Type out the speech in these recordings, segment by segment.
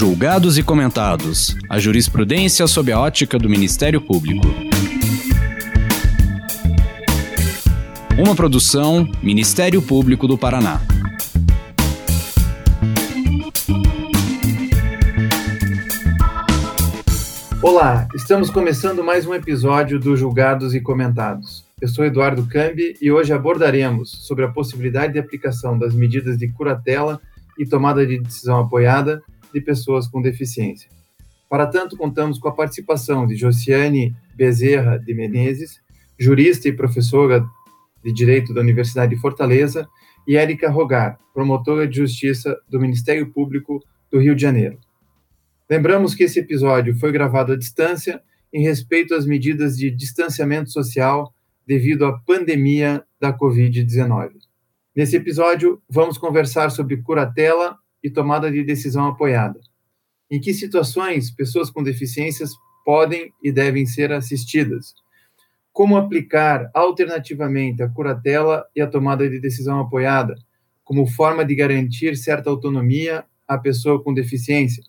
Julgados e comentados. A jurisprudência sob a ótica do Ministério Público. Uma produção Ministério Público do Paraná. Olá, estamos começando mais um episódio do Julgados e Comentados. Eu sou Eduardo Cambi e hoje abordaremos sobre a possibilidade de aplicação das medidas de curatela e tomada de decisão apoiada de pessoas com deficiência. Para tanto, contamos com a participação de Josiane Bezerra de Menezes, jurista e professora de Direito da Universidade de Fortaleza, e Érica Rogar, promotora de Justiça do Ministério Público do Rio de Janeiro. Lembramos que esse episódio foi gravado à distância em respeito às medidas de distanciamento social devido à pandemia da Covid-19. Nesse episódio, vamos conversar sobre curatela e tomada de decisão apoiada. Em que situações pessoas com deficiências podem e devem ser assistidas? Como aplicar alternativamente a curatela e a tomada de decisão apoiada, como forma de garantir certa autonomia à pessoa com deficiência?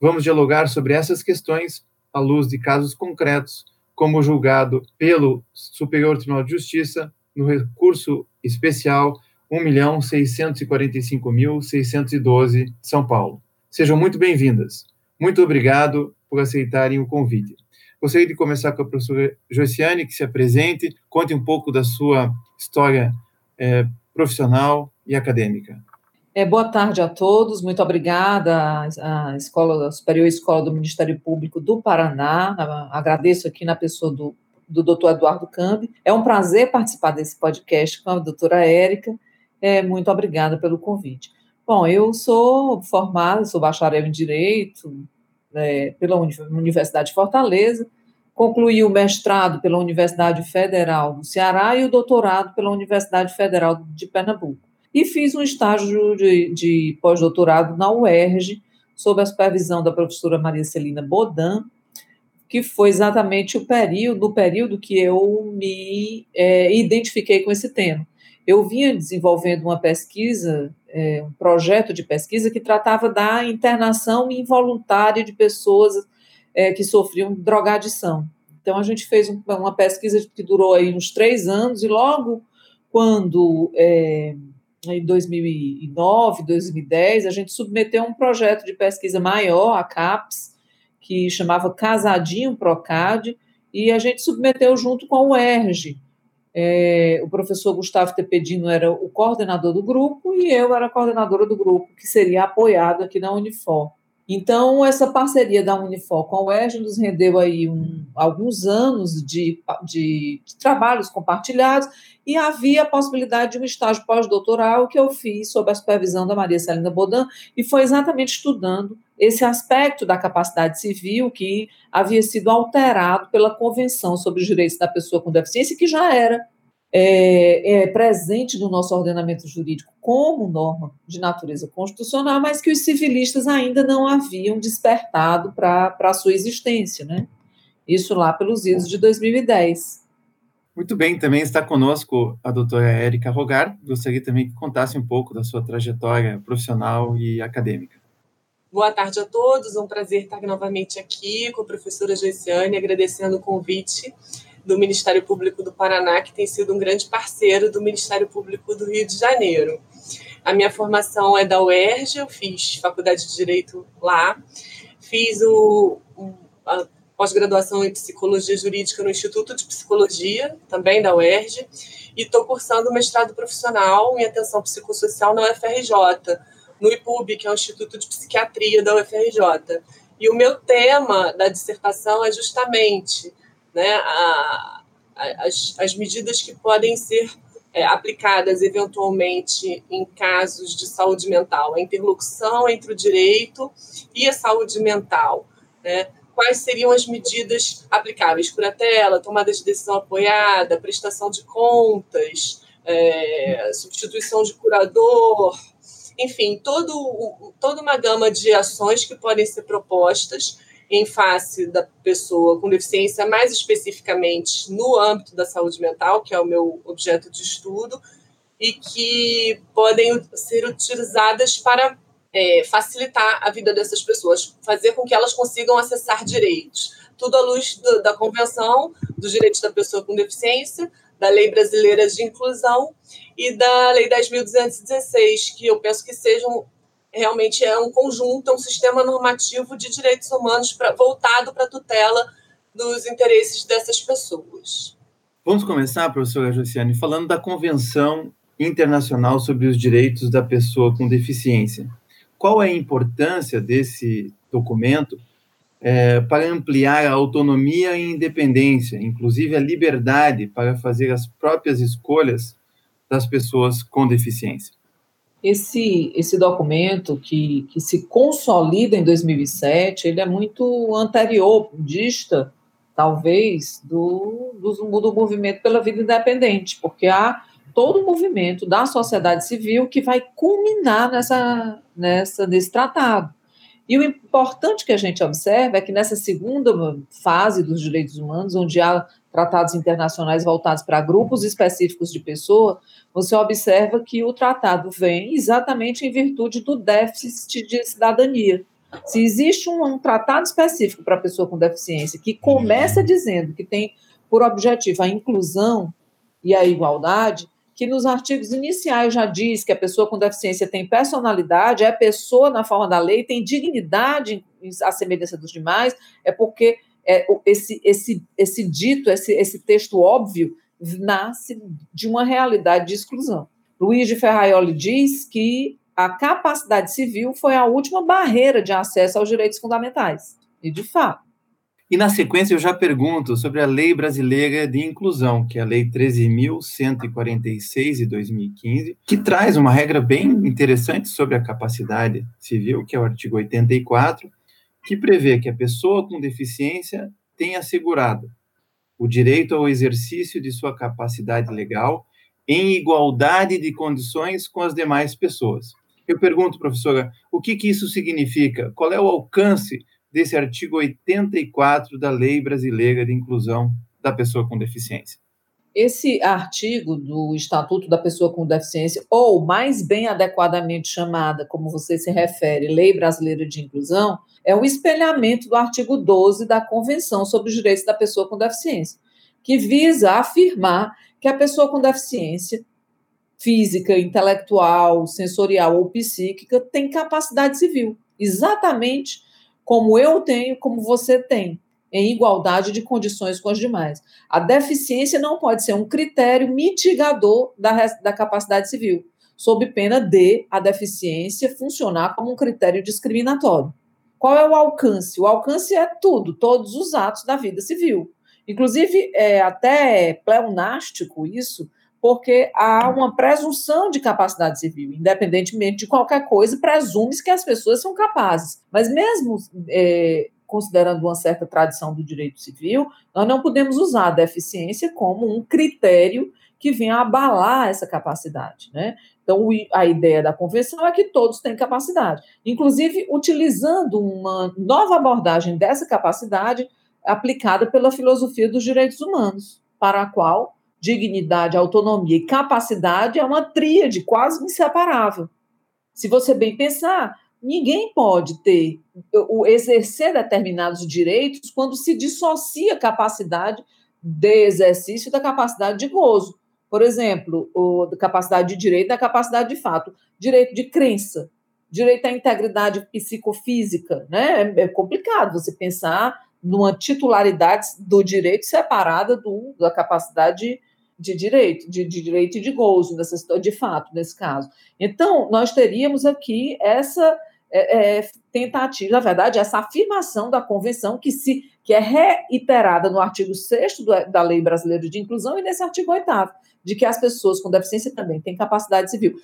Vamos dialogar sobre essas questões à luz de casos concretos, como julgado pelo Superior Tribunal de Justiça no recurso especial 1.645.612 São Paulo. Sejam muito bem-vindas. Muito obrigado por aceitarem o convite. Gostaria de começar com a professora Josiane, que se apresente, conte um pouco da sua história é, profissional e acadêmica. É, boa tarde a todos, muito obrigada à Escola, à Superior Escola do Ministério Público do Paraná, agradeço aqui na pessoa do, do doutor Eduardo Cambi, é um prazer participar desse podcast com a doutora Érica, é, muito obrigada pelo convite. Bom, eu sou formada, sou bacharel em Direito é, pela Universidade de Fortaleza, concluí o mestrado pela Universidade Federal do Ceará e o doutorado pela Universidade Federal de Pernambuco e fiz um estágio de, de pós-doutorado na UERJ, sob a supervisão da professora Maria Celina Bodan, que foi exatamente o período, no período que eu me é, identifiquei com esse tema. Eu vinha desenvolvendo uma pesquisa, é, um projeto de pesquisa que tratava da internação involuntária de pessoas é, que sofriam drogadição. Então, a gente fez uma pesquisa que durou aí uns três anos, e logo quando é, em 2009, 2010, a gente submeteu um projeto de pesquisa maior, a CAPES, que chamava Casadinho Procad, e a gente submeteu junto com o ERG. É, o professor Gustavo Tepedino era o coordenador do grupo e eu era a coordenadora do grupo, que seria apoiado aqui na Unifor. Então, essa parceria da Unifor com o ERG nos rendeu aí um, alguns anos de, de, de, trabalhos compartilhados e havia a possibilidade de um estágio pós-doutoral que eu fiz sob a supervisão da Maria Celina Bodan e foi exatamente estudando esse aspecto da capacidade civil que havia sido alterado pela Convenção sobre os Direitos da Pessoa com Deficiência, que já era é, é, presente no nosso ordenamento jurídico como norma de natureza constitucional, mas que os civilistas ainda não haviam despertado para a sua existência, né? Isso lá pelos idos de 2010. Muito bem, também está conosco a doutora Érica Rogar. Gostaria também que contasse um pouco da sua trajetória profissional e acadêmica. Boa tarde a todos, é um prazer estar novamente aqui com a professora Joiciane, agradecendo o convite do Ministério Público do Paraná, que tem sido um grande parceiro do Ministério Público do Rio de Janeiro. A minha formação é da UERJ, eu fiz faculdade de Direito lá, fiz o, a pós-graduação em Psicologia Jurídica no Instituto de Psicologia, também da UERJ, e estou cursando mestrado profissional em Atenção Psicossocial na UFRJ, no IPUB, que é o Instituto de Psiquiatria da UFRJ. E o meu tema da dissertação é justamente né, a, a, as, as medidas que podem ser é, aplicadas eventualmente em casos de saúde mental, a interlocução entre o direito e a saúde mental. Né? Quais seriam as medidas aplicáveis? Curatela, tomada de decisão apoiada, prestação de contas, é, substituição de curador, enfim, todo, toda uma gama de ações que podem ser propostas em face da pessoa com deficiência, mais especificamente no âmbito da saúde mental, que é o meu objeto de estudo, e que podem ser utilizadas para é, facilitar a vida dessas pessoas, fazer com que elas consigam acessar direitos. Tudo à luz do, da Convenção dos Direitos da Pessoa com Deficiência, da Lei Brasileira de Inclusão e da Lei 10.216, que eu penso que sejam realmente é um conjunto, é um sistema normativo de direitos humanos pra, voltado para a tutela dos interesses dessas pessoas. Vamos começar, professora Josiane, falando da Convenção Internacional sobre os Direitos da Pessoa com Deficiência. Qual é a importância desse documento é, para ampliar a autonomia e independência, inclusive a liberdade para fazer as próprias escolhas das pessoas com deficiência? Esse, esse documento que, que se consolida em 2007, ele é muito anterior, dista, talvez, do, do, do movimento pela vida independente, porque há todo o movimento da sociedade civil que vai culminar nessa, nessa, nesse tratado. E o importante que a gente observa é que nessa segunda fase dos direitos humanos, onde há tratados internacionais voltados para grupos específicos de pessoas, você observa que o tratado vem exatamente em virtude do déficit de cidadania. Se existe um, um tratado específico para a pessoa com deficiência que começa dizendo que tem por objetivo a inclusão e a igualdade, que nos artigos iniciais já diz que a pessoa com deficiência tem personalidade, é pessoa na forma da lei, tem dignidade à semelhança dos demais, é porque é, esse, esse, esse dito, esse, esse texto óbvio, nasce de uma realidade de exclusão. Luiz de Ferraioli diz que a capacidade civil foi a última barreira de acesso aos direitos fundamentais. E, de fato, e na sequência eu já pergunto sobre a Lei Brasileira de Inclusão, que é a Lei 13.146 de 2015, que traz uma regra bem interessante sobre a capacidade civil, que é o artigo 84, que prevê que a pessoa com deficiência tenha assegurado o direito ao exercício de sua capacidade legal em igualdade de condições com as demais pessoas. Eu pergunto, professora, o que, que isso significa? Qual é o alcance desse artigo 84 da Lei Brasileira de Inclusão da Pessoa com Deficiência. Esse artigo do Estatuto da Pessoa com Deficiência, ou mais bem adequadamente chamada, como você se refere, Lei Brasileira de Inclusão, é um espelhamento do artigo 12 da Convenção sobre os Direitos da Pessoa com Deficiência, que visa afirmar que a pessoa com deficiência física, intelectual, sensorial ou psíquica tem capacidade civil, exatamente como eu tenho, como você tem, em igualdade de condições com os demais. A deficiência não pode ser um critério mitigador da, da capacidade civil, sob pena de a deficiência funcionar como um critério discriminatório. Qual é o alcance? O alcance é tudo, todos os atos da vida civil. Inclusive, é até pleonástico isso, porque há uma presunção de capacidade civil, independentemente de qualquer coisa, presume-se que as pessoas são capazes. Mas mesmo é, considerando uma certa tradição do direito civil, nós não podemos usar a deficiência como um critério que venha abalar essa capacidade, né? Então, a ideia da convenção é que todos têm capacidade, inclusive utilizando uma nova abordagem dessa capacidade aplicada pela filosofia dos direitos humanos, para a qual dignidade, autonomia e capacidade é uma tríade quase inseparável. Se você bem pensar, ninguém pode ter o exercer determinados direitos quando se dissocia a capacidade de exercício da capacidade de gozo. Por exemplo, o, da capacidade de direito da capacidade de fato, direito de crença, direito à integridade psicofísica, né? É, é complicado você pensar numa titularidade do direito separada do, da capacidade de direito, de, de direito e de gozo, nessa, de fato, nesse caso. Então, nós teríamos aqui essa é, é, tentativa, na verdade, essa afirmação da convenção que, se, que é reiterada no artigo 6 da Lei Brasileira de Inclusão e nesse artigo 8 de que as pessoas com deficiência também têm capacidade civil,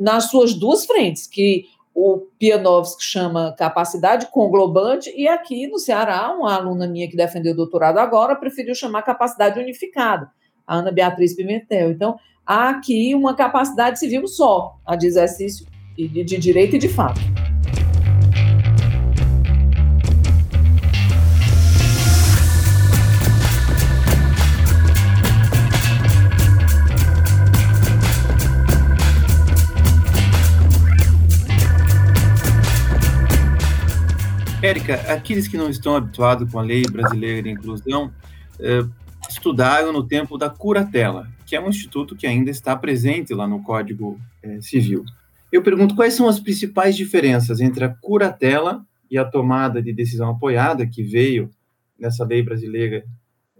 nas suas duas frentes, que o Pianovski chama capacidade conglobante, e aqui no Ceará, uma aluna minha que defendeu o doutorado agora preferiu chamar capacidade unificada a Ana Beatriz Pimentel. Então, há aqui uma capacidade civil só, a de exercício de, direito e de fato. Érica, aqueles que não estão habituados com a lei brasileira de inclusão eh, estudaram no tempo da curatela, que é um instituto que ainda está presente lá no Código eh, Civil. Eu pergunto quais são as principais diferenças entre a curatela e a tomada de decisão apoiada que veio nessa lei brasileira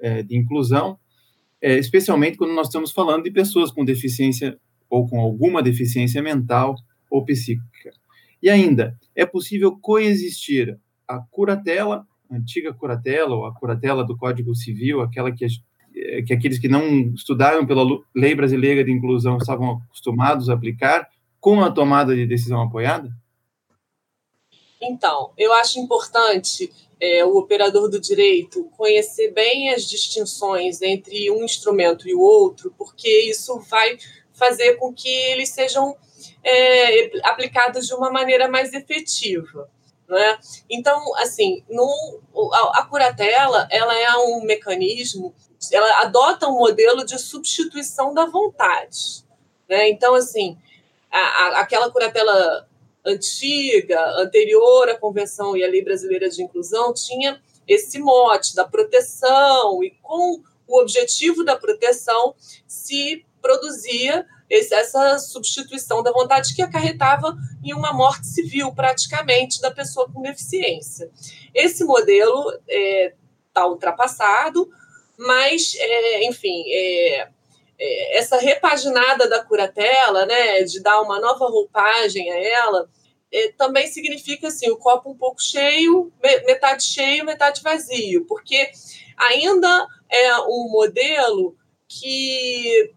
eh, de inclusão, eh, especialmente quando nós estamos falando de pessoas com deficiência ou com alguma deficiência mental ou psíquica. E ainda, é possível coexistir a curatela, a antiga curatela, ou a curatela do Código Civil, aquela que, eh, que aqueles que não estudaram pela lei brasileira de inclusão estavam acostumados a aplicar, com a tomada de decisão apoiada? Então, eu acho importante é, o operador do direito conhecer bem as distinções entre um instrumento e o outro, porque isso vai fazer com que eles sejam é, aplicadas de uma maneira mais efetiva. Né? Então, assim, num, a, a curatela ela é um mecanismo, ela adota um modelo de substituição da vontade. Né? Então, assim, a, a, aquela curatela antiga, anterior à Convenção e à Lei Brasileira de Inclusão, tinha esse mote da proteção, e com o objetivo da proteção se produzia esse, essa substituição da vontade que acarretava em uma morte civil, praticamente, da pessoa com deficiência. Esse modelo está é, tá ultrapassado, mas, é, enfim, é, é, essa repaginada da curatela, né, de dar uma nova roupagem a ela, é, também significa assim, o copo um pouco cheio, metade cheio, metade vazio, porque ainda é um modelo que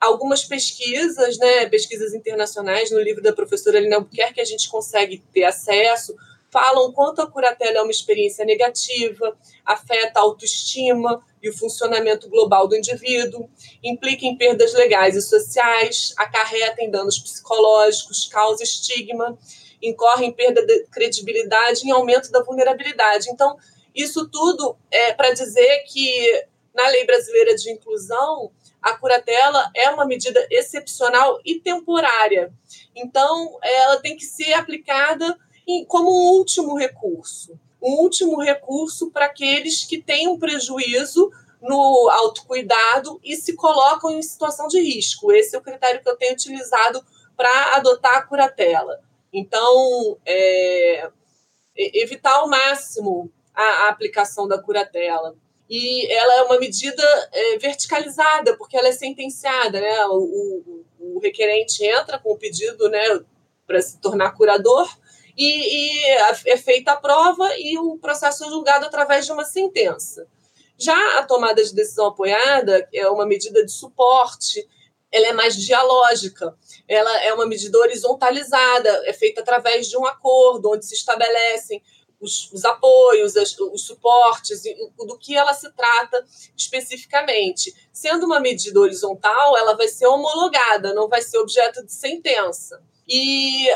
algumas pesquisas, né, pesquisas internacionais, no livro da professora Lina Albuquerque, que a gente consegue ter acesso, falam quanto a curatela é uma experiência negativa, afeta a autoestima e o funcionamento global do indivíduo, implica em perdas legais e sociais, acarreta em danos psicológicos, causa estigma, incorre em perda de credibilidade e aumento da vulnerabilidade. Então, isso tudo é para dizer que na lei brasileira de inclusão a curatela é uma medida excepcional e temporária. Então, ela tem que ser aplicada em, como um último recurso um último recurso para aqueles que têm um prejuízo no autocuidado e se colocam em situação de risco. Esse é o critério que eu tenho utilizado para adotar a curatela. Então, é, evitar ao máximo a, a aplicação da curatela e ela é uma medida é, verticalizada, porque ela é sentenciada, né? O, o, o requerente entra com o pedido né, para se tornar curador e, e, é feita a prova e o processo é julgado através de uma sentença. Já a tomada de decisão apoiada é uma medida de suporte, ela é mais dialógica, ela é uma medida horizontalizada, é feita através de um acordo, onde se estabelecem os, os apoios, as, os suportes, do que ela se trata especificamente. Sendo uma medida horizontal, ela vai ser homologada, não vai ser objeto de sentença. E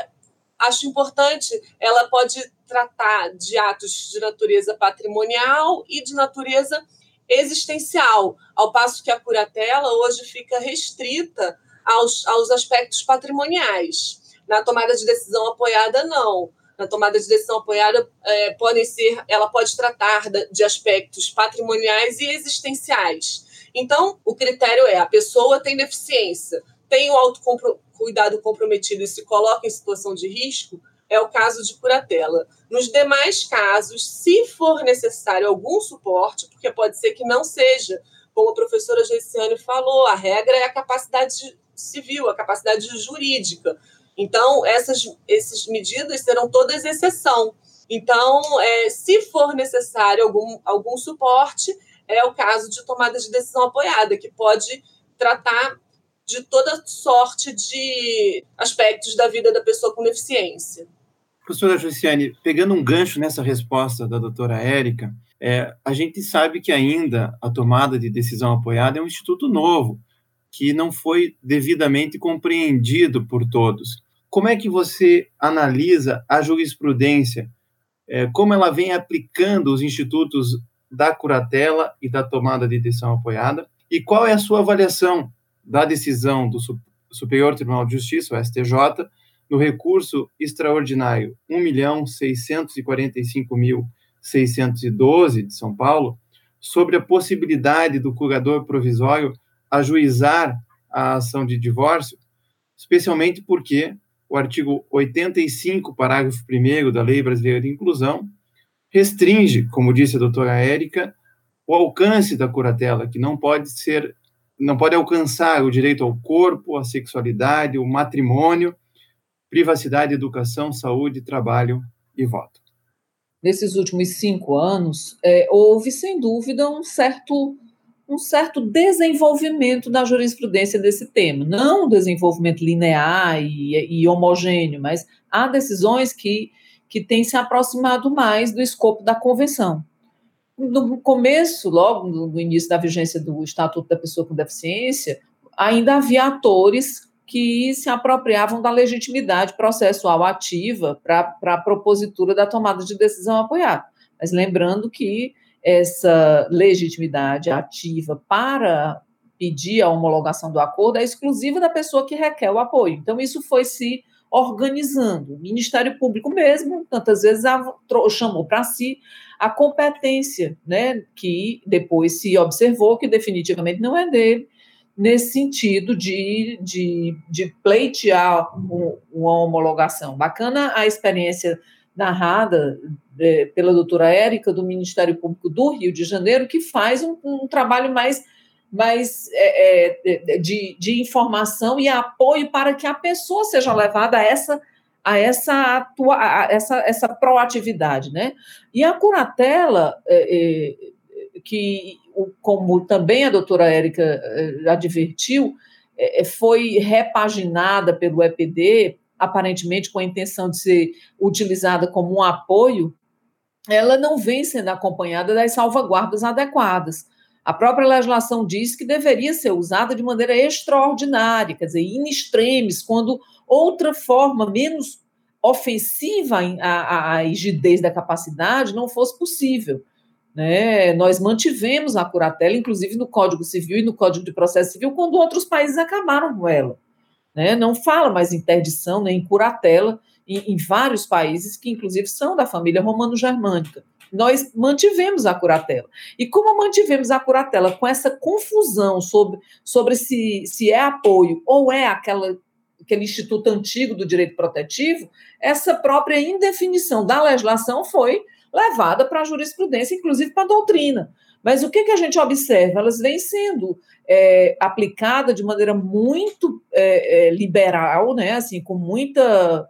acho importante, ela pode tratar de atos de natureza patrimonial e de natureza existencial, ao passo que a curatela hoje fica restrita aos, aos aspectos patrimoniais. Na tomada de decisão apoiada, não na tomada de decisão apoiada é, podem ser, ela pode tratar de aspectos patrimoniais e existenciais. Então, o critério é a pessoa tem deficiência, tem o autocuidado comprometido e se coloca em situação de risco, é o caso de curatela. Nos demais casos, se for necessário algum suporte, porque pode ser que não seja, como a professora Geiciane falou, a regra é a capacidade civil, a capacidade jurídica. Então, essas, essas medidas serão todas exceção. Então, é, se for necessário algum, algum suporte, é o caso de tomada de decisão apoiada, que pode tratar de toda sorte de aspectos da vida da pessoa com deficiência. Professora Jussiane, pegando um gancho nessa resposta da doutora Érica, é, a gente sabe que ainda a tomada de decisão apoiada é um instituto novo, que não foi devidamente compreendido por todos. Como é que você analisa a jurisprudência, é, como ela vem aplicando os institutos da curatela e da tomada de decisão apoiada, e qual é a sua avaliação da decisão do Superior Tribunal de Justiça, o STJ, no recurso extraordinário 1.645.612 de São Paulo, sobre a possibilidade do curador provisório ajuizar a ação de divórcio, especialmente porque o artigo 85, parágrafo 1 da Lei Brasileira de Inclusão, restringe, como disse a doutora Érica, o alcance da curatela, que não pode ser, não pode alcançar o direito ao corpo, à sexualidade, o matrimônio, privacidade, educação, saúde, trabalho e voto. Nesses últimos cinco anos, é, houve, sem dúvida, um certo um certo desenvolvimento da jurisprudência desse tema. Não um desenvolvimento linear e, e homogêneo, mas há decisões que, que têm se aproximado mais do escopo da convenção. No começo, logo no início da vigência do Estatuto da Pessoa com Deficiência, ainda havia atores que se apropriavam da legitimidade processual ativa para a propositura da tomada de decisão apoiada. Mas lembrando que essa legitimidade ativa para pedir a homologação do acordo é exclusiva da pessoa que requer o apoio. Então, isso foi se organizando. O Ministério Público mesmo, tantas vezes, chamou para si a competência, né, que depois se observou que definitivamente não é dele, nesse sentido de, de, de pleitear uma homologação. Bacana a experiência narrada é, pela doutora Érica, do Ministério Público do Rio de Janeiro, que faz um, um trabalho mais, mais é, é, de, de informação e apoio para que a pessoa seja levada a essa a essa, atua, a essa, essa proatividade, né? E a curatela, é, é, que, como também a doutora Érica é, advertiu, foi repaginada pelo EPD, aparentemente com a intenção de ser utilizada como um apoio ela não vem sendo acompanhada das salvaguardas adequadas. A própria legislação diz que deveria ser usada de maneira extraordinária, quer dizer, in extremis, quando outra forma menos ofensiva à, à rigidez da capacidade não fosse possível. Né? Nós mantivemos a curatela, inclusive no Código Civil e no Código de Processo Civil, quando outros países acabaram com ela. Né? Não fala mais interdição nem em curatela, em, em vários países, que inclusive são da família romano-germânica. Nós mantivemos a curatela. E como mantivemos a curatela com essa confusão sobre, sobre se, se é apoio ou é aquela, aquele instituto antigo do direito protetivo, essa própria indefinição da legislação foi levada para a jurisprudência, inclusive para a doutrina. Mas o que, que a gente observa? Elas vêm sendo é, aplicadas de maneira muito é, é, liberal, né? assim, com muita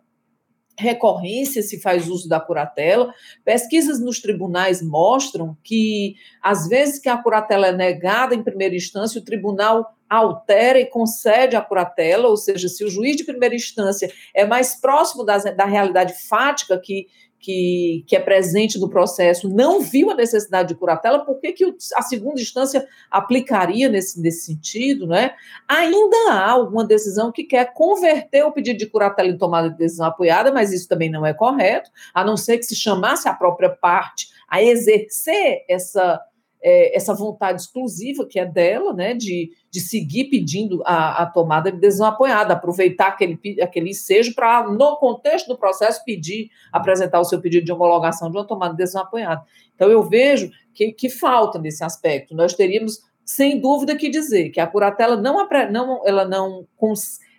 recorrência se faz uso da curatela. Pesquisas nos tribunais mostram que, às vezes que a curatela é negada em primeira instância, o tribunal altera e concede a curatela, ou seja, se o juiz de primeira instância é mais próximo da, da realidade fática que, que, que é presente no processo não viu a necessidade de curatela, por que, que a segunda instância aplicaria nesse, nesse sentido? Né? Ainda há alguma decisão que quer converter o pedido de curatela em tomada de decisão apoiada, mas isso também não é correto, a não ser que se chamasse a própria parte a exercer essa é, essa vontade exclusiva que é dela, né, de, de seguir pedindo a, a tomada de decisão apoiada, aproveitar aquele, aquele seja para, no contexto do processo, pedir, apresentar o seu pedido de homologação de uma tomada de decisão apoiada. Então, eu vejo que, que falta nesse aspecto. Nós teríamos, sem dúvida, que dizer que a curatela não, não, ela não,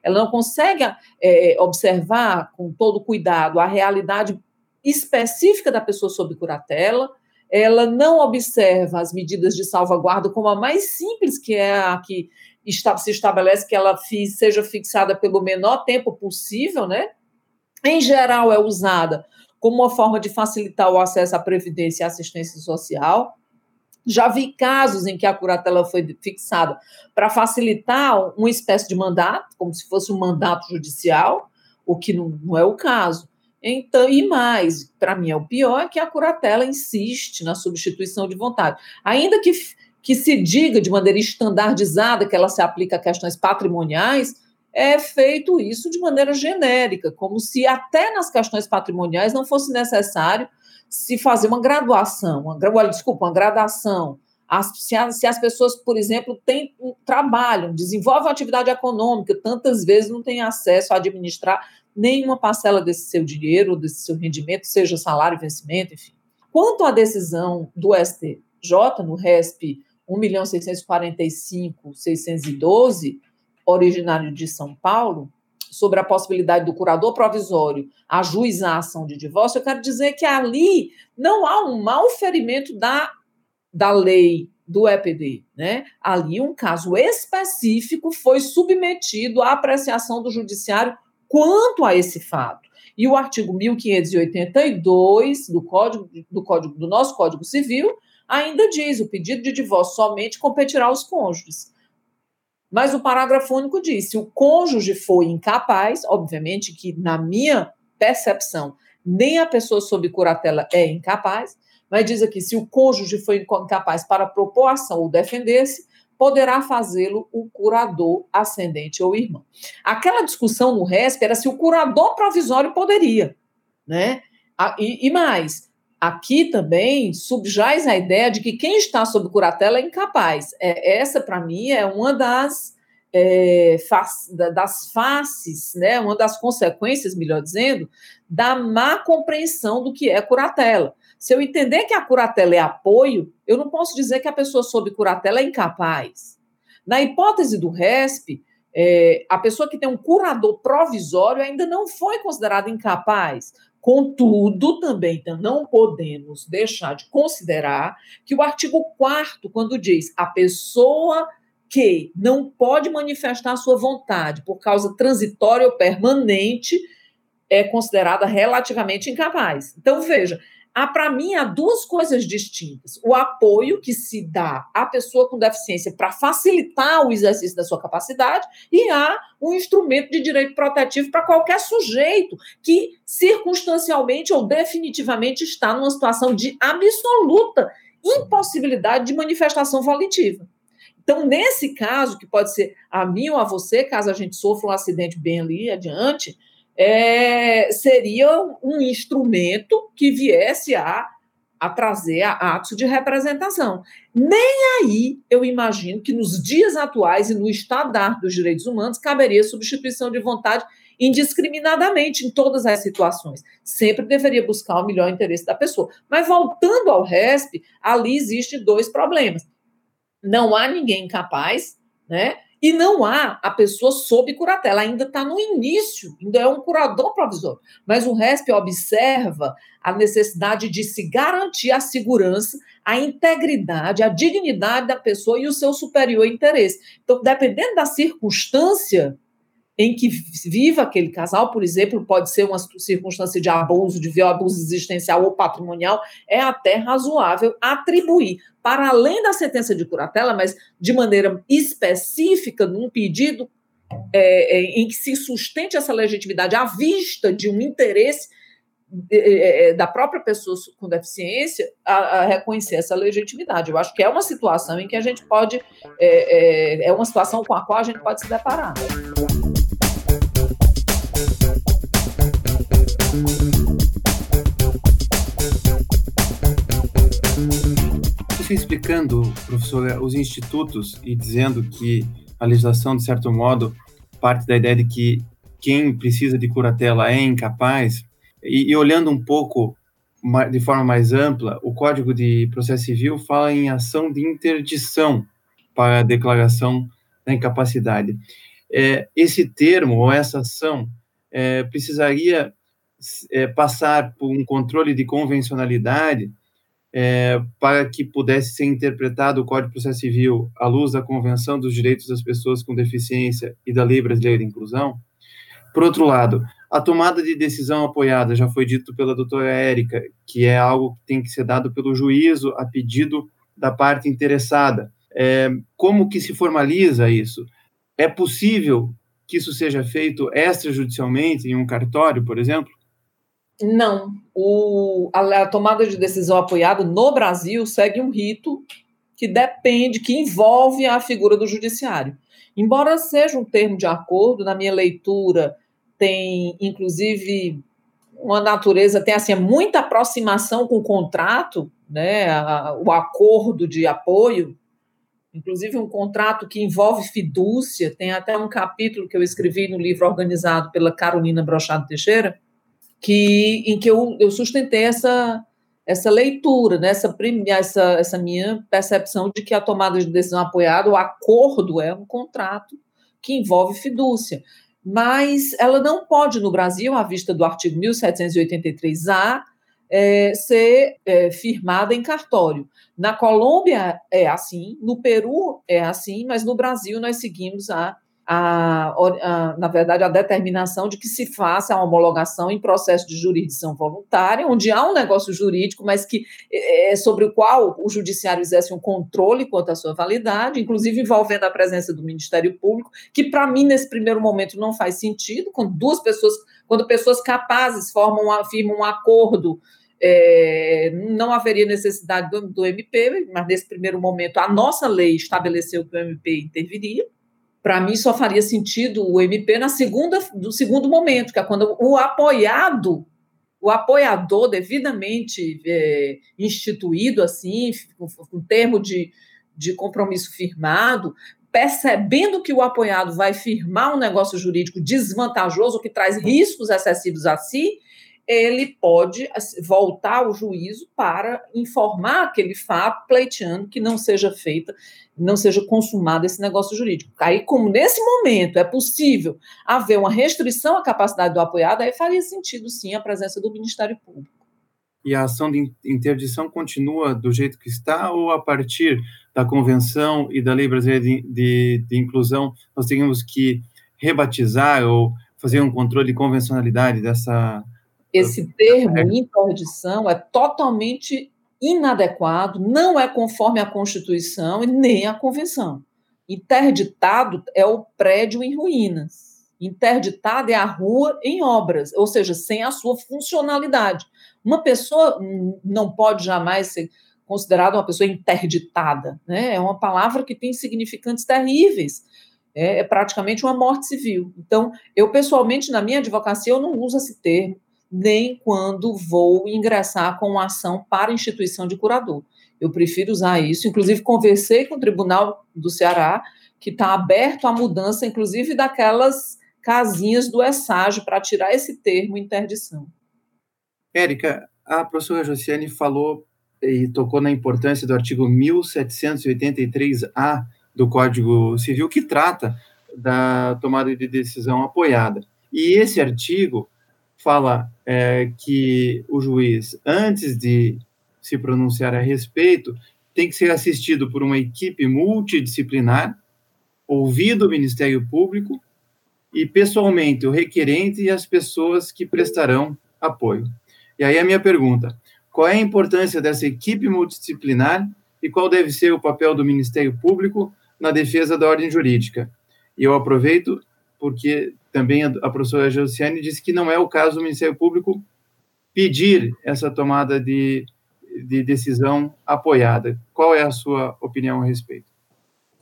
ela não consegue é, observar com todo cuidado a realidade específica da pessoa sob curatela, ela não observa as medidas de salvaguarda como a mais simples, que é a que está, se estabelece que ela seja fixada pelo menor tempo possível, né? Em geral, é usada como uma forma de facilitar o acesso à previdência e assistência social. Já vi casos em que a curatela foi fixada para facilitar uma espécie de mandato, como se fosse um mandato judicial, o que não, não é o caso. Então, e mais, para mim é o pior, é que a curatela insiste na substituição de vontade. Ainda que, que se diga de maneira estandardizada que ela se aplica a questões patrimoniais, é feito isso de maneira genérica, como se até nas questões patrimoniais não fosse necessário se fazer uma graduação, uma, desculpa, uma gradação. As, se, as, se, as, pessoas, por exemplo, têm, trabalham, desenvolvem atividade econômica, tantas vezes não têm acesso a administrar nenhuma parcela desse seu dinheiro, desse seu rendimento, seja salário, vencimento, enfim. Quanto à decisão do STJ, no RESP 1.645.612, originário de São Paulo, sobre a possibilidade do curador provisório ajuizar a ação de divórcio, eu quero dizer que ali não há um mau ferimento da, da lei do EPD, né? Ali um caso específico foi submetido à apreciação do judiciário quanto a esse fato. E o artigo 1582 do Código do Código do nosso Código Civil ainda diz: o pedido de divórcio somente competirá aos cônjuges. Mas o parágrafo único diz: se o cônjuge foi incapaz, obviamente que, na minha percepção, nem a pessoa sob curatela é incapaz, mas diz aqui: se o cônjuge foi incapaz para propor ação ou defender-se, poderá fazê-lo o curador ascendente ou irmão. Aquela discussão no RESP era se o curador provisório poderia, né? E, mais, aqui também subjaz a ideia de que quem está sob curatela é incapaz. É, essa, para mim, é uma das, é, das faces, né, uma das consequências, melhor dizendo, da má compreensão do que é curatela. Se eu entender que a curatela é apoio, eu não posso dizer que a pessoa sob curatela é incapaz. Na hipótese do RESP, é, a pessoa que tem um curador provisório ainda não foi considerada incapaz, Contudo, também então, não podemos deixar de considerar que o artigo 4 quando diz a pessoa que não pode manifestar sua vontade por causa transitória ou permanente é considerada relativamente incapaz. Então, veja, há para mim há duas coisas distintas: o apoio que se dá à pessoa com deficiência para facilitar o exercício da sua capacidade e há um instrumento de direito protetivo para qualquer sujeito que circunstancialmente ou definitivamente está numa situação de absoluta impossibilidade de manifestação volitiva. Então, nesse caso, que pode ser a mim ou a você, caso a gente sofra um acidente bem ali adiante, é, seria um instrumento que viesse a, a trazer atos de representação. Nem aí eu imagino que nos dias atuais e no estado da arte dos direitos humanos caberia substituição de vontade indiscriminadamente em todas as situações. Sempre deveria buscar o melhor interesse da pessoa. Mas voltando ao RESP, ali existem dois problemas. Não há ninguém capaz, né? E não há a pessoa sob curatela, ainda está no início, ainda é um curador provisório. Mas o RESP observa a necessidade de se garantir a segurança, a integridade, a dignidade da pessoa e o seu superior interesse. Então, dependendo da circunstância, em que viva aquele casal, por exemplo, pode ser uma circunstância de abuso, de viol, abuso existencial ou patrimonial, é até razoável atribuir, para além da sentença de curatela, mas de maneira específica, num pedido é, é, em que se sustente essa legitimidade à vista de um interesse é, é, é, da própria pessoa com deficiência a, a, reconhecer essa legitimidade. Eu acho que é uma situação em que a gente pode, é, é uma situação com a qual a gente pode se deparar. Explicando, professora, os institutos e dizendo que a legislação, de certo modo, parte da ideia de que quem precisa de curatela é incapaz, e, e olhando um pouco de forma mais ampla, o Código de Processo Civil fala em ação de interdição para a declaração da incapacidade. É, esse termo ou essa ação é, precisaria é, passar por um controle de convencionalidade é, para que pudesse ser interpretado o Código de Processo Civil à luz da Convenção dos Direitos das Pessoas com Deficiência e da Lei Brasileira de Inclusão. Por outro lado, a tomada de decisão apoiada já foi dito pela doutora Érica, que é algo que tem que ser dado pelo juízo a pedido da parte interessada. É, como que se formaliza isso? É possível que isso seja feito extrajudicialmente em um cartório, por exemplo? Não. O, a, a, tomada de decisão apoiada no Brasil segue um rito que depende, que envolve a figura do judiciário. Embora seja um termo de acordo, na minha leitura tem, inclusive, uma natureza, tem assim, muita aproximação com o contrato, né, a, o acordo de apoio, inclusive um contrato que envolve fidúcia, tem até um capítulo que eu escrevi no livro organizado pela Carolina Brochado Teixeira, que, em que eu, eu sustentei essa, essa leitura, né, essa, essa, essa minha percepção de que a tomada de decisão apoiada, o acordo é um contrato que envolve fidúcia. Mas ela não pode, no Brasil, à vista do artigo 1783-A, é, ser é, firmada em cartório. Na Colômbia é assim, no Peru é assim, mas no Brasil nós seguimos a a, a, na verdade, a determinação de que se faça a homologação em processo de jurisdição voluntária, onde há um negócio jurídico, mas que é, é sobre o qual o judiciário exerce um controle quanto à sua validade, inclusive envolvendo a presença do Ministério Público, que para mim nesse primeiro momento não faz sentido, quando duas pessoas, quando pessoas capazes formam, afirmam um acordo é, não haveria necessidade do, do, MP, mas nesse primeiro momento a nossa lei estabeleceu que o MP interviria para mim só faria sentido o MP na segunda do segundo momento, que é quando o apoiado, o apoiador devidamente é, instituído assim, com termo de, de compromisso firmado, percebendo que o apoiado vai firmar um negócio jurídico desvantajoso que traz riscos excessivos a si, ele pode voltar ao juízo para informar aquele fato, pleiteando que não seja feita, não seja consumado esse negócio jurídico. Aí, como nesse momento é possível haver uma restrição à capacidade do apoiado, aí faria sentido sim a presença do Ministério Público. E a ação de interdição continua do jeito que está, ou a partir da convenção e da lei brasileira de, de, de inclusão, nós temos que rebatizar ou fazer um controle de convencionalidade dessa esse termo é. interdição é totalmente inadequado, não é conforme a Constituição e nem a Convenção. Interditado é o prédio em ruínas. Interditado é a rua em obras, ou seja, sem a sua funcionalidade. Uma pessoa não pode jamais ser considerada uma pessoa interditada, né? É uma palavra que tem significantes terríveis. É, é praticamente uma morte civil. Então, eu pessoalmente na minha advocacia eu não uso esse termo nem quando vou ingressar com uma ação para instituição de curador. Eu prefiro usar isso. Inclusive, conversei com o Tribunal do Ceará, que está aberto à mudança, inclusive, daquelas casinhas do ESAG para tirar esse termo interdição. Érica, a professora Josiane falou e tocou na importância do artigo 1783-A do Código Civil, que trata da tomada de decisão apoiada. E esse artigo fala é, que o juiz, antes de se pronunciar a respeito, tem que ser assistido por uma equipe multidisciplinar, ouvido o Ministério Público e, pessoalmente, o requerente e as pessoas que prestarão apoio. E aí a minha pergunta: qual é a importância dessa equipe multidisciplinar e qual deve ser o papel do Ministério Público na defesa da ordem jurídica? E eu aproveito porque também a, professora Josiane disse que não é o caso do Ministério Público pedir essa tomada de, de decisão apoiada. Qual é a sua opinião a respeito?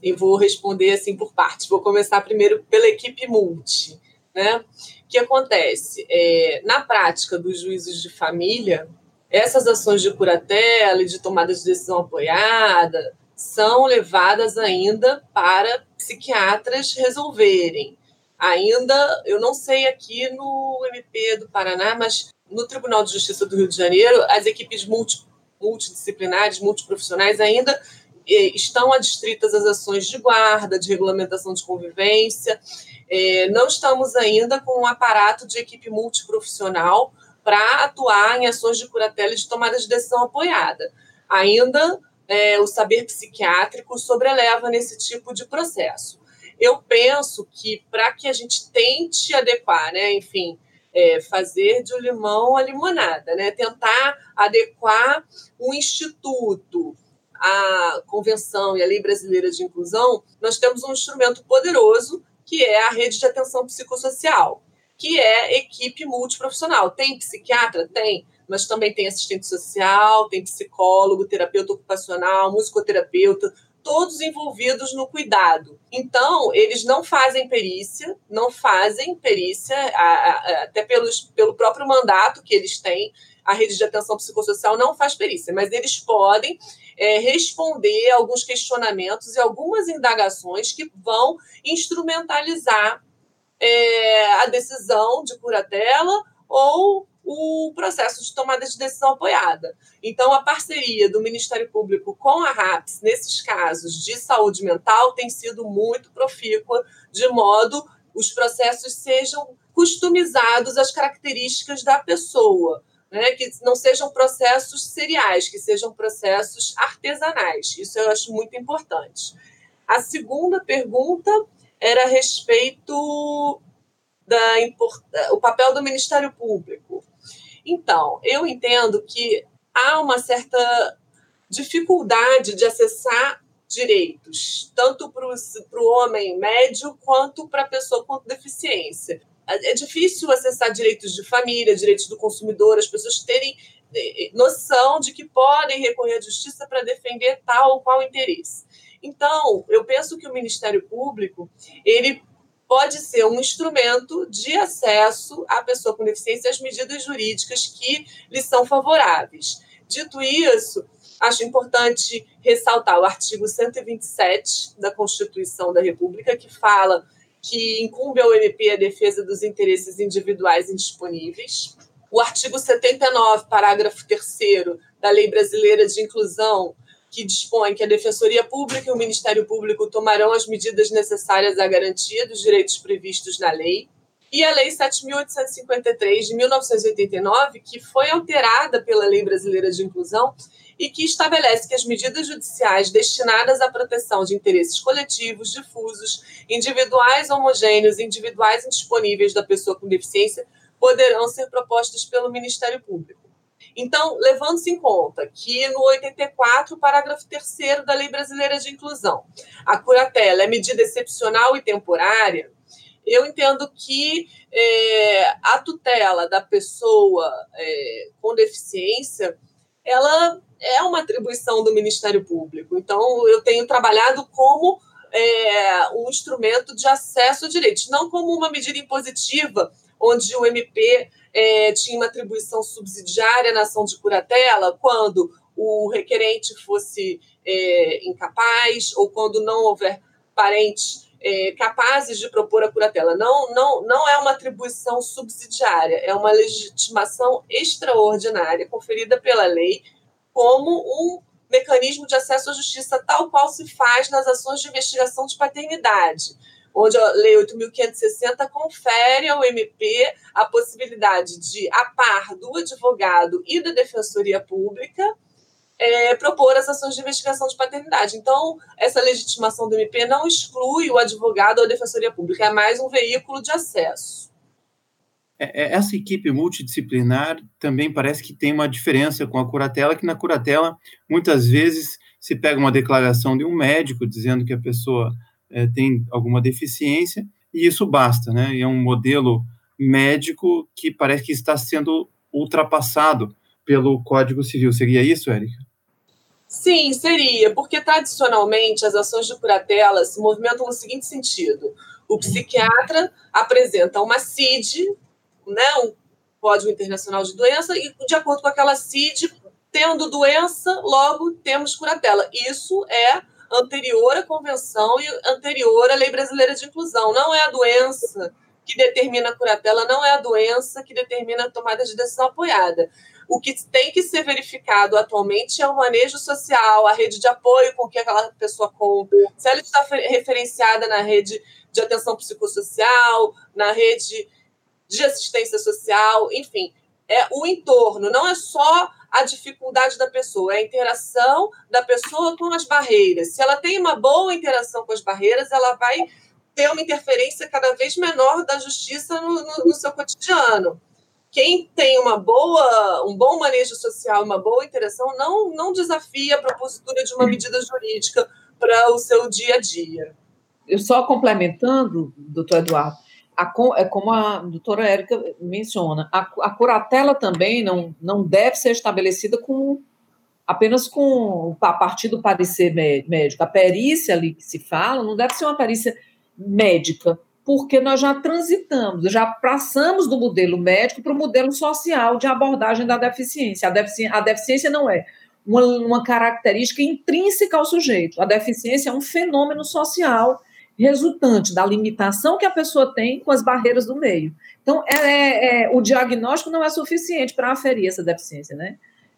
Eu vou responder assim por partes. Vou começar primeiro pela equipe multi. Né? O que acontece? É, na prática dos juízes de família, essas ações de curatela e de tomada de decisão apoiada são levadas ainda para psiquiatras resolverem ainda, eu não sei aqui no MP do Paraná, mas no Tribunal de Justiça do Rio de Janeiro, as equipes multi, multidisciplinares, multiprofissionais ainda eh, estão adstritas às ações de guarda, de regulamentação de convivência. Eh, não estamos ainda com um aparato de equipe multiprofissional para atuar em ações de curatela e de tomada de decisão apoiada. Ainda eh, o saber psiquiátrico sobreleva nesse tipo de processo eu penso que para que a gente tente adequar, né, enfim, é, fazer de um limão a limonada, né, tentar adequar o instituto à convenção e à lei brasileira de inclusão, nós temos um instrumento poderoso que é a rede de atenção psicossocial, que é equipe multiprofissional. Tem psiquiatra? Tem, mas também tem assistente social, tem psicólogo, terapeuta ocupacional, musicoterapeuta, todos envolvidos no cuidado. Então, eles não fazem perícia, não fazem perícia, até pelos, pelo próprio mandato que eles têm, a rede de atenção psicossocial não faz perícia, mas eles podem é, responder alguns questionamentos e algumas indagações que vão instrumentalizar é, a decisão de curatela ou o processo de tomada de decisão apoiada. Então, a parceria do Ministério Público com a RAPS, nesses casos de saúde mental, tem sido muito profícua, de modo os processos sejam customizados às características da pessoa, né? que não sejam processos seriais, que sejam processos artesanais. Isso eu acho muito importante. A segunda pergunta era a respeito da o papel do Ministério Público. Então, eu entendo que há uma certa dificuldade de acessar direitos, tanto para o homem médio quanto para a pessoa com deficiência. É difícil acessar direitos de família, direitos do consumidor, as pessoas terem eh, eh, noção de que podem recorrer à justiça para defender tal ou qual interesse. Então, eu penso que o Ministério Público ele pode ser um instrumento de acesso à pessoa com deficiência às medidas jurídicas que lhe são favoráveis. Dito isso, acho importante ressaltar o artigo 127 da Constituição da República, que fala que incumbe ao MP a defesa dos interesses individuais indisponíveis. O artigo 79, parágrafo 3 da Lei Brasileira de Inclusão, que dispõe que a Defensoria Pública e o Ministério Público tomarão as medidas necessárias à garantia dos direitos previstos na lei, e a Lei 7.853 de 1989, que foi alterada pela Lei Brasileira de Inclusão e que estabelece que as medidas judiciais destinadas à proteção de interesses coletivos, difusos, individuais homogêneos e individuais indisponíveis da pessoa com deficiência poderão ser propostas pelo Ministério Público. Então, levando-se em conta que no 84, parágrafo 3 da Lei Brasileira de Inclusão, a curatela é medida excepcional e temporária, eu entendo que é, a tutela da pessoa é, com deficiência ela é uma atribuição do Ministério Público. Então, eu tenho trabalhado como é, um instrumento de acesso a direitos, não como uma medida impositiva, onde o MP é, tinha uma atribuição subsidiária na ação de curatela quando o requerente fosse é, incapaz ou quando não houver parentes é, capazes de propor a curatela. Não, não, não é uma atribuição subsidiária, é uma legitimação extraordinária conferida pela lei como um mecanismo de acesso à justiça tal qual se faz nas ações de investigação de paternidade onde a Lei 8.560 confere ao MP a possibilidade de, a par do advogado e da Defensoria Pública, é, propor as ações de investigação de paternidade. Então, essa legitimação do MP não exclui o advogado ou a Defensoria Pública, é mais um veículo de acesso. É, é, essa equipe multidisciplinar também parece que tem uma diferença com a curatela, que na curatela, muitas vezes, se pega uma declaração de um médico dizendo que a pessoa é, tem alguma deficiência, e isso basta, né? E é um modelo médico que parece que está sendo ultrapassado pelo Código Civil. Seria isso, Érica? Sim, seria, porque tradicionalmente as ações de curatela se movimentam no seguinte sentido: o psiquiatra apresenta uma CID, né, um Código Internacional de Doença, e de acordo com aquela CID, tendo doença, logo temos curatela. Isso é anterior à convenção e anterior à lei brasileira de inclusão. Não é a doença que determina a curatela, não é a doença que determina a tomada de decisão apoiada. O que tem que ser verificado atualmente é o manejo social, a rede de apoio com que aquela pessoa conta, se ela está referenciada na rede de atenção psicossocial, na rede de assistência social, enfim, é o entorno, não é só a dificuldade da pessoa, é a interação da pessoa com as barreiras. Se ela tem uma boa interação com as barreiras, ela vai ter uma interferência cada vez menor da justiça no, no, no seu cotidiano. Quem tem uma boa, um bom manejo social, uma boa interação, não, não desafia a propositura de uma medida jurídica para o seu dia a dia. Eu só complementando, doutor Eduardo, a, é como a doutora Érica menciona, a, a curatela também não, não deve ser estabelecida com apenas com a partir do parecer médico. A perícia ali que se fala não deve ser uma perícia médica, porque nós já transitamos, já passamos do modelo médico para o modelo social de abordagem da deficiência. A deficiência, a deficiência não é uma, uma característica intrínseca ao sujeito. A deficiência é um fenômeno social resultante da limitação que a pessoa tem com as barreiras do meio. Então, é, é, é o diagnóstico não é suficiente para aferir essa deficiência, né?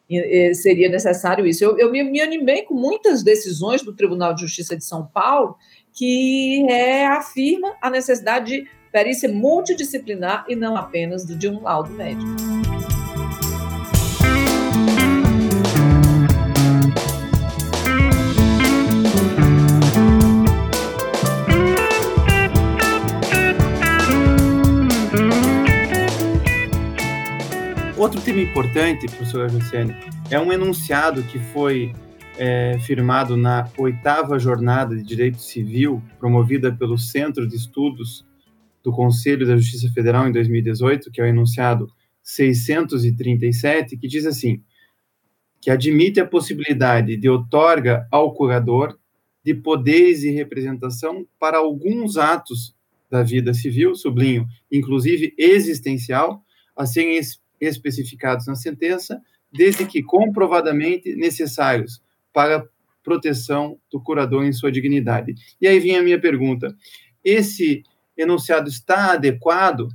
E, e, seria necessário isso. Eu, eu me, me, animei com muitas decisões do Tribunal de Justiça de São Paulo que é, afirma a necessidade de perícia multidisciplinar e não apenas de um laudo médico. Outro tema importante, professora Luciane, é um enunciado que foi é, firmado na oitava jornada de Direito Civil, promovida pelo Centro de Estudos do Conselho da Justiça Federal em 2018, que é o enunciado 637, que diz assim: que admite a possibilidade de outorga ao curador de poderes e representação para alguns atos da vida civil, sublinho, inclusive existencial, a serem especificados na sentença, desde que comprovadamente necessários para proteção do curador em sua dignidade. E aí vem a minha pergunta: esse enunciado está adequado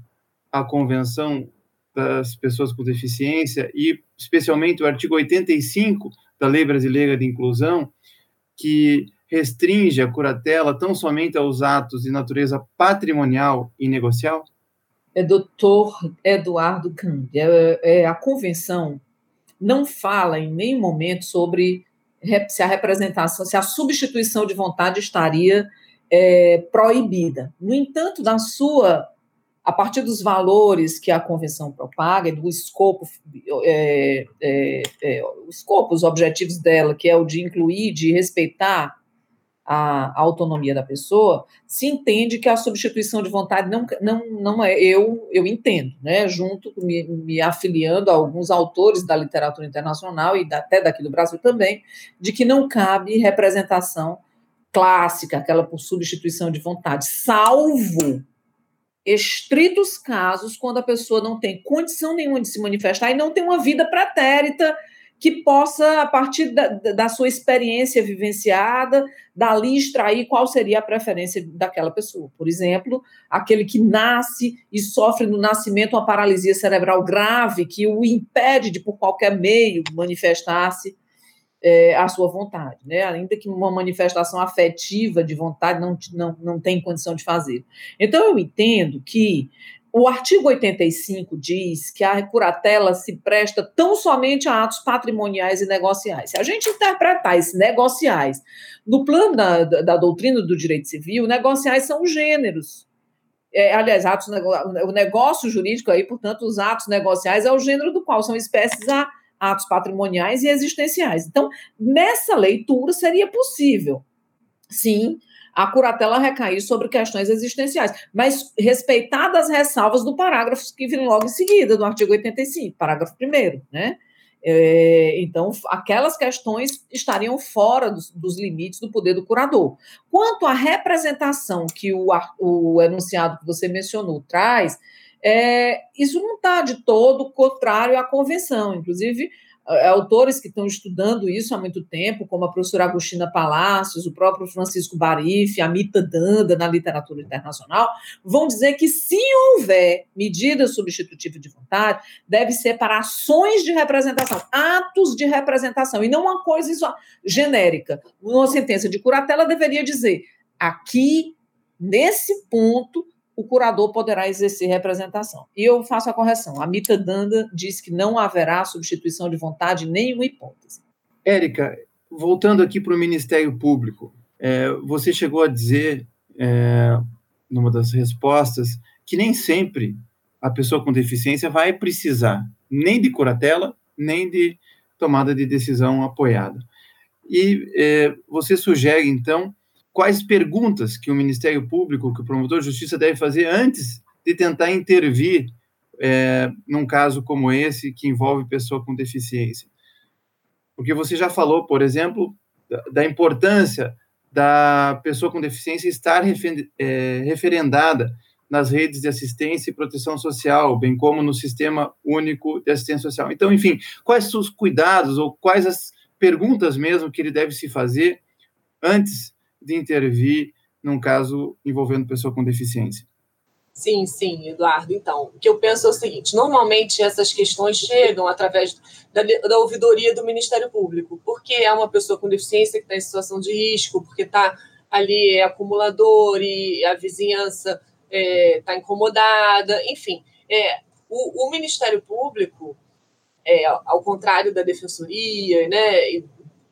à Convenção das Pessoas com Deficiência e, especialmente, o artigo 85 da Lei Brasileira de Inclusão, que restringe a curatela tão somente aos atos de natureza patrimonial e negocial? É doutor Eduardo Cândido. É, é, a convenção não fala em nenhum momento sobre se a representação, se a substituição de vontade estaria é, proibida. No entanto, da sua, a partir dos valores que a convenção propaga, do escopo, é, é, é, os escopos, os objetivos dela, que é o de incluir, de respeitar a, autonomia da pessoa, se entende que a substituição de vontade não, não, não é, eu, eu entendo, né, junto, me, me afiliando a alguns autores da literatura internacional e da, até daqui do Brasil também, de que não cabe representação clássica, aquela por substituição de vontade, salvo estritos casos quando a pessoa não tem condição nenhuma de se manifestar e não tem uma vida pretérita que possa, a partir da, da, sua experiência vivenciada, dali extrair qual seria a preferência daquela pessoa. Por exemplo, aquele que nasce e sofre no nascimento uma paralisia cerebral grave que o impede de, por qualquer meio, manifestar-se é, a sua vontade, né? ainda que uma manifestação afetiva de vontade não, não, não tem condição de fazer. Então, eu entendo que o artigo 85 diz que a curatela se presta tão somente a atos patrimoniais e negociais. Se a gente interpretar esses negociais no plano da, da doutrina do direito civil, negociais são gêneros. É, aliás, atos, o negócio jurídico aí, portanto, os atos negociais é o gênero do qual são espécies a atos patrimoniais e existenciais. Então, nessa leitura seria possível, sim, a curatela recair sobre questões existenciais, mas respeitadas as ressalvas do parágrafo que vem logo em seguida, do artigo 85, parágrafo 1 né? É, então, aquelas questões estariam fora dos, dos, limites do poder do curador. Quanto à representação que o, o enunciado que você mencionou traz, é, isso não está de todo contrário à convenção. Inclusive, autores que estão estudando isso há muito tempo, como a professora Agostina Palácios, o próprio Francisco Barif, a Mita Danda na literatura internacional, vão dizer que se houver medida substitutiva de vontade, deve ser para ações de representação, atos de representação, e não uma coisa genérica. Uma sentença de curatela deveria dizer: aqui, nesse ponto, o curador poderá exercer representação. E eu faço a correção. A Mita Danda diz que não haverá substituição de vontade em nenhuma hipótese. Érica, voltando aqui para o Ministério Público, é, você chegou a dizer, é, numa das respostas, que nem sempre a pessoa com deficiência vai precisar nem de curatela, nem de tomada de decisão apoiada. E é, você sugere, então, quais perguntas que o Ministério Público, que o promotor de justiça deve fazer antes de tentar intervir é, num caso como esse, que envolve pessoa com deficiência? Porque você já falou, por exemplo, da, da importância da pessoa com deficiência estar refer, é, referendada nas redes de assistência e proteção social, bem como no Sistema Único de Assistência Social. Então, enfim, quais os cuidados ou quais as perguntas mesmo que ele deve se fazer antes de intervir num caso envolvendo pessoa com deficiência? Sim, sim, Eduardo. Então, o que eu penso é o seguinte: normalmente essas questões chegam através da, da ouvidoria do Ministério Público, porque é uma pessoa com deficiência que está em situação de risco, porque está ali, é acumulador e a vizinhança está é, tá incomodada, enfim. É, o, o Ministério Público, é, ao contrário da Defensoria né, e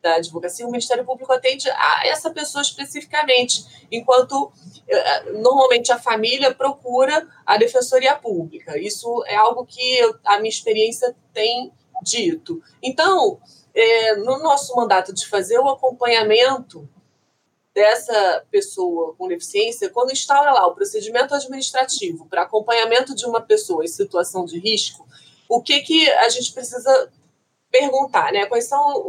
da Advocacia, o Ministério Público atende a essa pessoa especificamente, enquanto é, normalmente a família procura a Defensoria Pública. Isso é algo que a minha experiência tem dito. Então, é, no nosso mandato de fazer o acompanhamento dessa pessoa com deficiência, quando instaura lá o procedimento administrativo para acompanhamento de uma pessoa em situação de risco, o que, que a gente precisa perguntar, né? Quais são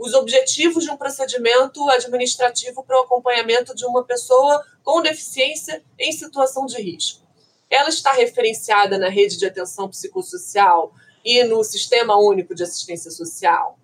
os objetivos de um procedimento administrativo para o acompanhamento de uma pessoa com deficiência em situação de risco? Ela está referenciada na rede de atenção psicossocial e no Sistema Único de Assistência Social?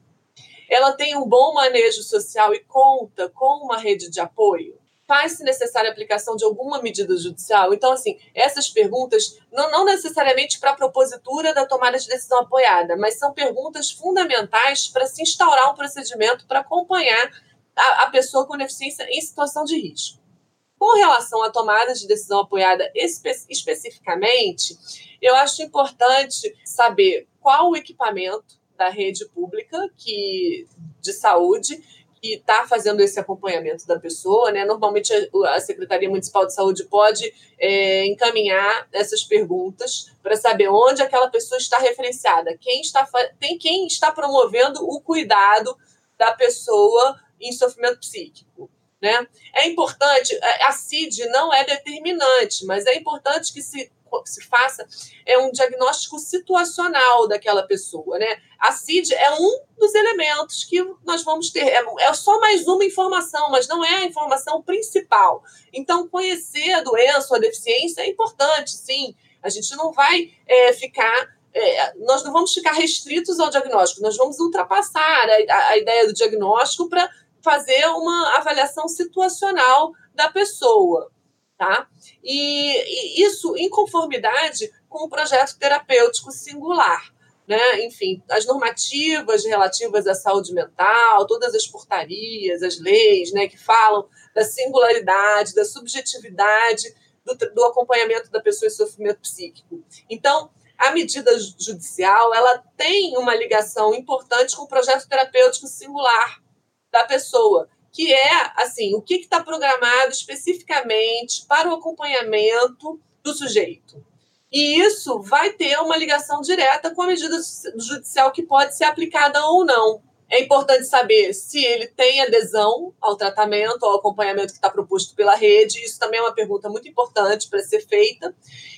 ela tem um bom manejo social e conta com uma rede de apoio? Faz-se necessária a aplicação de alguma medida judicial? Então, assim, essas perguntas, não, não necessariamente para a propositura da tomada de decisão apoiada, mas são perguntas fundamentais para se instaurar um procedimento para acompanhar a, a pessoa com deficiência em situação de risco. Com relação à tomada de decisão apoiada espe especificamente, eu acho importante saber qual o equipamento da rede pública que, de saúde que está fazendo esse acompanhamento da pessoa, né? Normalmente a Secretaria Municipal de Saúde pode é, encaminhar essas perguntas para saber onde aquela pessoa está referenciada, quem está tem quem está promovendo o cuidado da pessoa em sofrimento psíquico. Né? É importante, a CID não é determinante, mas é importante que se se faça é um diagnóstico situacional daquela pessoa, né? A CID é um dos elementos que nós vamos ter, é, é só mais uma informação, mas não é a informação principal. Então, conhecer a doença ou a deficiência é importante, sim. A gente não vai é, ficar é, nós não vamos ficar restritos ao diagnóstico, nós vamos ultrapassar a, a ideia do diagnóstico para fazer uma avaliação situacional da pessoa tá? E, e isso em conformidade com o projeto terapêutico singular. Né? Enfim, as normativas relativas à saúde mental, todas as portarias, as leis né, que falam da singularidade, da subjetividade do, do acompanhamento da pessoa em sofrimento psíquico. Então, a medida judicial ela tem uma ligação importante com o projeto terapêutico singular da pessoa, que é assim o que está programado especificamente para o acompanhamento do sujeito. E isso vai ter uma ligação direta com a medida judicial que pode ser aplicada ou não. É importante saber se ele tem adesão ao tratamento, ao acompanhamento que está proposto pela rede. Isso também é uma pergunta muito importante para ser feita.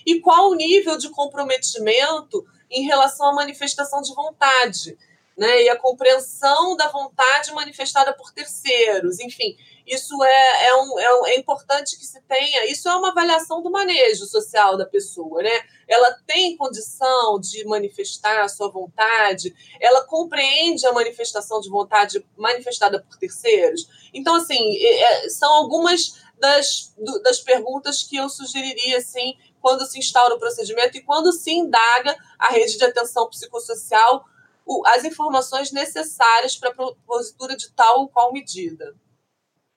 E qual o nível de comprometimento em relação à manifestação de vontade né, e a compreensão da vontade manifestada por terceiros, enfim, isso é, é, um, é, um, é, importante que se tenha, isso é uma avaliação do manejo social da pessoa, né? Ela tem condição de manifestar a sua vontade, ela compreende a manifestação de vontade manifestada por terceiros. Então, assim, é, é são algumas das, das perguntas que eu sugeriria, assim, quando se instaura o procedimento e quando se indaga a rede de atenção psicossocial as informações necessárias para a propositura de tal ou qual medida.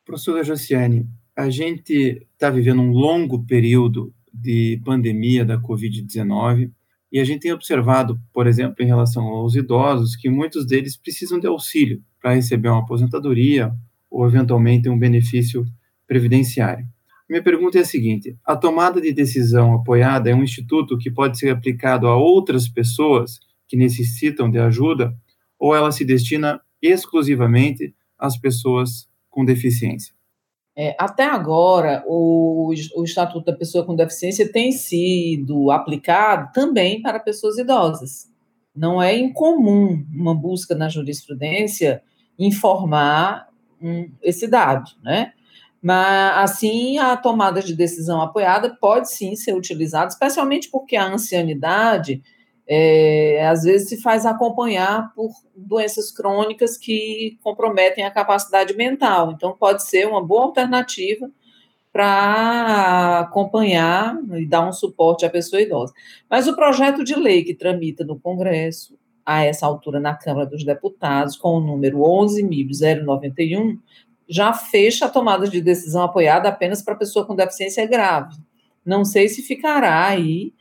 Professora Josiane, a gente está vivendo um longo período de pandemia da Covid-19 e a gente tem observado, por exemplo, em relação aos idosos, que muitos deles precisam de auxílio para receber uma aposentadoria ou, eventualmente, um benefício previdenciário. Minha pergunta é a seguinte: a tomada de decisão apoiada é um instituto que pode ser aplicado a outras pessoas que necessitam de ajuda, ou ela se destina exclusivamente às pessoas com deficiência? É, até agora, o, o Estatuto da Pessoa com Deficiência tem sido aplicado também para pessoas idosas. Não é incomum uma busca na jurisprudência informar um, esse dado, né? Mas, assim, a tomada de decisão apoiada pode sim ser utilizada, especialmente porque a ancianidade, é, às vezes, se faz acompanhar por doenças crônicas que comprometem a capacidade mental. Então, pode ser uma boa alternativa para acompanhar e dar um suporte à pessoa idosa. Mas o projeto de lei que tramita no Congresso, a essa altura na Câmara dos Deputados, com o número 11.091, já fecha a tomada de decisão apoiada apenas para pessoa com deficiência grave. Não sei se ficará aí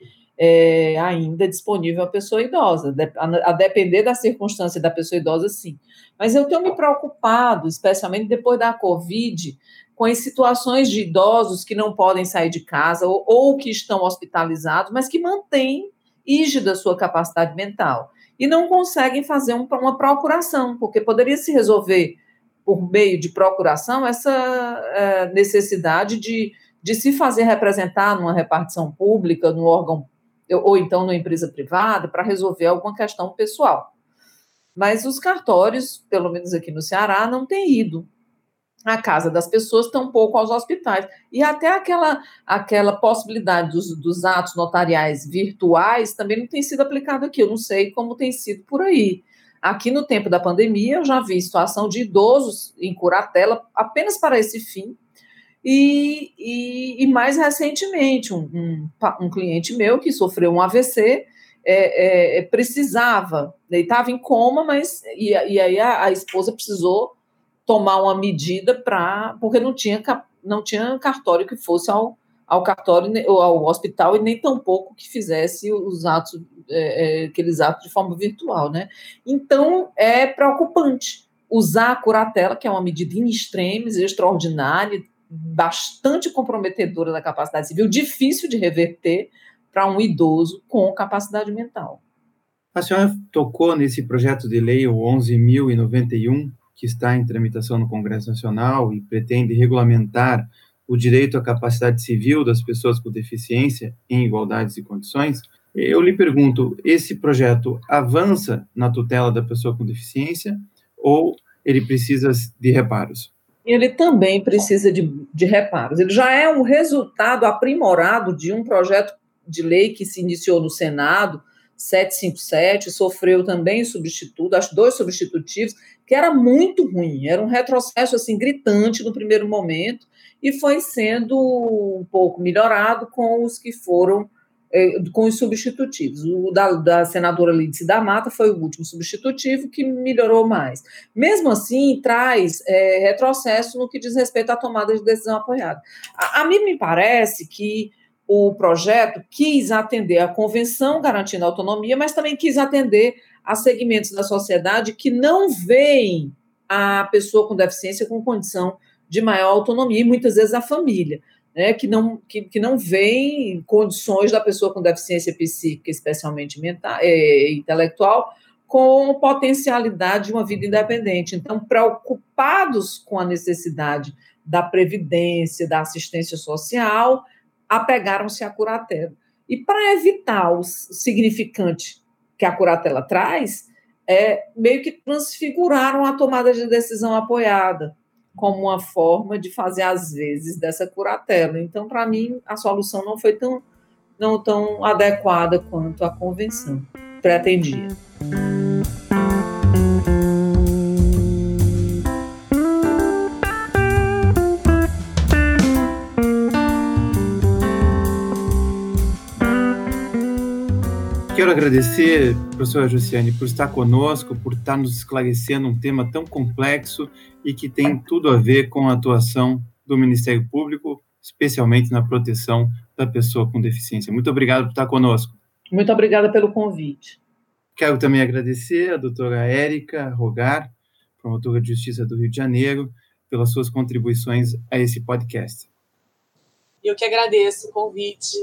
é, ainda disponível a pessoa idosa, a, depender da circunstância da pessoa idosa, sim. Mas eu tenho me preocupado, especialmente depois da Covid, com as situações de idosos que não podem sair de casa ou, ou que estão hospitalizados, mas que mantêm rígida sua capacidade mental e não conseguem fazer um, uma procuração, porque poderia se resolver por meio de procuração essa é, necessidade de, de se fazer representar numa repartição pública, no órgão ou então numa empresa privada para resolver alguma questão pessoal. Mas os cartórios, pelo menos aqui no Ceará, não têm ido à casa das pessoas, tampouco aos hospitais. E até aquela, aquela possibilidade dos, dos atos notariais virtuais também não tem sido aplicado aqui. Eu não sei como tem sido por aí. Aqui no tempo da pandemia, eu já vi situação de idosos em curatela apenas para esse fim. E, e, e mais recentemente, um, um, um, cliente meu que sofreu um AVC é, é, precisava, ele estava em coma, mas e, e aí a, a esposa precisou tomar uma medida para porque não tinha não tinha cartório que fosse ao, ao cartório ou ao hospital e nem tampouco que fizesse os atos é, é, aqueles atos de forma virtual, né? Então é preocupante usar a curatela, que é uma medida in extremis, extraordinária, bastante comprometedora da capacidade civil, difícil de reverter para um idoso com capacidade mental. A senhora tocou nesse projeto de lei, o 11.091, que está em tramitação no Congresso Nacional e pretende regulamentar o direito à capacidade civil das pessoas com deficiência em igualdades e condições, eu lhe pergunto: esse projeto avança na tutela da pessoa com deficiência ou ele precisa de reparos? Ele também precisa de, de reparos. Ele já é um resultado aprimorado de um projeto de lei que se iniciou no Senado 757, sofreu também substituto, acho dois substitutivos, que era muito ruim, era um retrocesso assim gritante no primeiro momento e foi sendo um pouco melhorado com os que foram com os substitutivos. O da, da senadora Lídice da Mata foi o último substitutivo que melhorou mais. Mesmo assim, traz é, retrocesso no que diz respeito à tomada de decisão apoiada. A, a mim me parece que o projeto quis atender a convenção garantindo a autonomia, mas também quis atender a segmentos da sociedade que não veem a pessoa com deficiência com condição de maior autonomia, e muitas vezes a família, né, que, não, que, que não veem condições da pessoa com deficiência psíquica, especialmente mental, é, intelectual, com potencialidade de uma vida independente. Então, preocupados com a necessidade da previdência, da assistência social, apegaram-se à curatela. E para evitar o significante que a curatela traz, é, meio que transfiguraram a tomada de decisão apoiada como uma forma de fazer, às vezes, dessa curatela. Então, para mim, a solução não foi tão, não tão adequada quanto a convenção pretendia. Quero agradecer, professora Josiane, por estar conosco, por estar nos esclarecendo um tema tão complexo e que tem tudo a ver com a atuação do Ministério Público, especialmente na proteção da pessoa com deficiência. Muito obrigado por estar conosco. Muito obrigada pelo convite. Quero também agradecer a doutora Érica Rogar, promotora de Justiça do Rio de Janeiro, pelas suas contribuições a esse podcast. Eu que agradeço o convite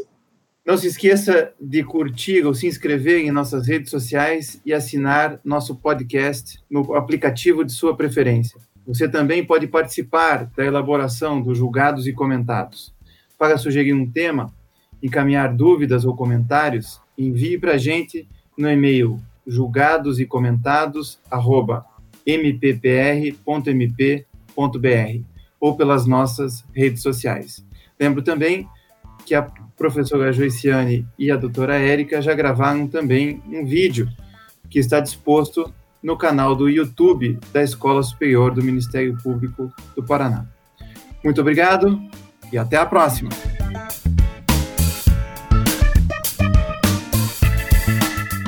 não se esqueça de curtir ou se inscrever em nossas redes sociais e assinar nosso podcast no aplicativo de sua preferência. Você também pode participar da elaboração dos julgados e comentados. Para sugerir um tema, encaminhar dúvidas ou comentários, envie para a gente no e-mail julgados e ou pelas nossas redes sociais. Lembro também que a professora Joiciane e a doutora Érica já gravaram também um vídeo que está disposto no canal do YouTube da Escola Superior do Ministério Público do Paraná. Muito obrigado e até a próxima!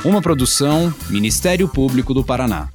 Uma produção Ministério Público do Paraná.